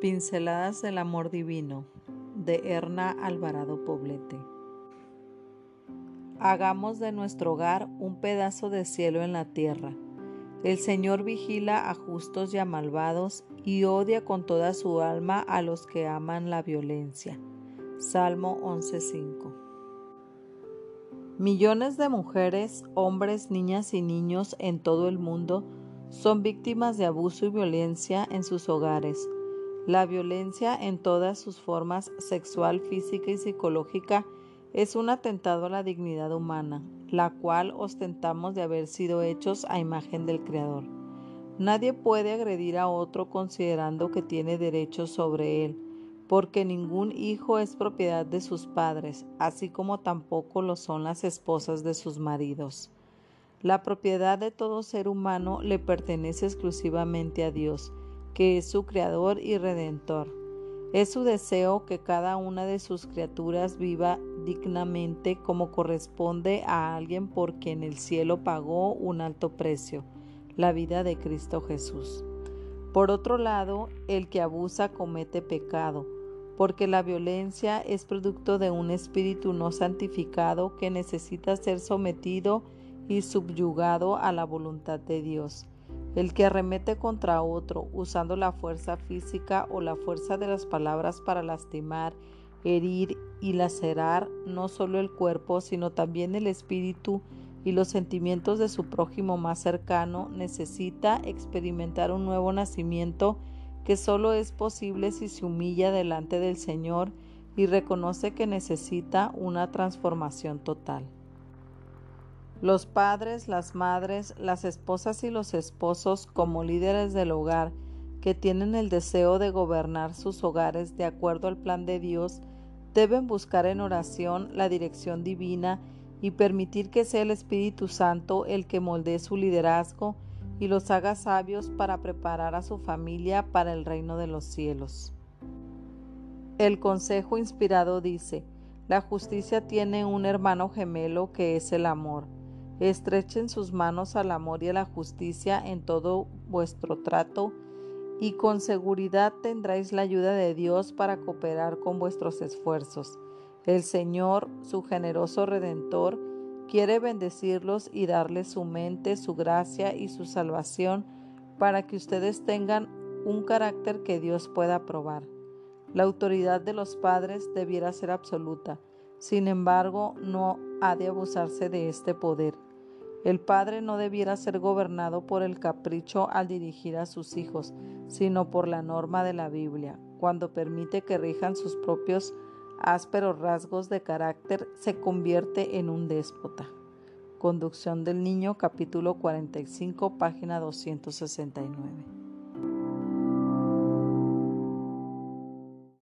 Pinceladas del Amor Divino de Erna Alvarado Poblete. Hagamos de nuestro hogar un pedazo de cielo en la tierra. El Señor vigila a justos y a malvados y odia con toda su alma a los que aman la violencia. Salmo 11.5. Millones de mujeres, hombres, niñas y niños en todo el mundo son víctimas de abuso y violencia en sus hogares la violencia en todas sus formas sexual, física y psicológica es un atentado a la dignidad humana, la cual ostentamos de haber sido hechos a imagen del Creador. Nadie puede agredir a otro considerando que tiene derechos sobre él, porque ningún hijo es propiedad de sus padres, así como tampoco lo son las esposas de sus maridos. La propiedad de todo ser humano le pertenece exclusivamente a Dios, que es su Creador y Redentor. Es su deseo que cada una de sus criaturas viva dignamente como corresponde a alguien por quien el cielo pagó un alto precio, la vida de Cristo Jesús. Por otro lado, el que abusa comete pecado, porque la violencia es producto de un espíritu no santificado que necesita ser sometido y subyugado a la voluntad de Dios. El que arremete contra otro usando la fuerza física o la fuerza de las palabras para lastimar, herir y lacerar no solo el cuerpo, sino también el espíritu y los sentimientos de su prójimo más cercano, necesita experimentar un nuevo nacimiento que solo es posible si se humilla delante del Señor y reconoce que necesita una transformación total. Los padres, las madres, las esposas y los esposos como líderes del hogar que tienen el deseo de gobernar sus hogares de acuerdo al plan de Dios, deben buscar en oración la dirección divina y permitir que sea el Espíritu Santo el que moldee su liderazgo y los haga sabios para preparar a su familia para el reino de los cielos. El consejo inspirado dice, la justicia tiene un hermano gemelo que es el amor. Estrechen sus manos al amor y a la justicia en todo vuestro trato, y con seguridad tendréis la ayuda de Dios para cooperar con vuestros esfuerzos. El Señor, su generoso Redentor, quiere bendecirlos y darles su mente, su gracia y su salvación para que ustedes tengan un carácter que Dios pueda aprobar. La autoridad de los padres debiera ser absoluta, sin embargo, no ha de abusarse de este poder. El padre no debiera ser gobernado por el capricho al dirigir a sus hijos, sino por la norma de la Biblia. Cuando permite que rijan sus propios ásperos rasgos de carácter, se convierte en un déspota. Conducción del Niño, capítulo 45, página 269.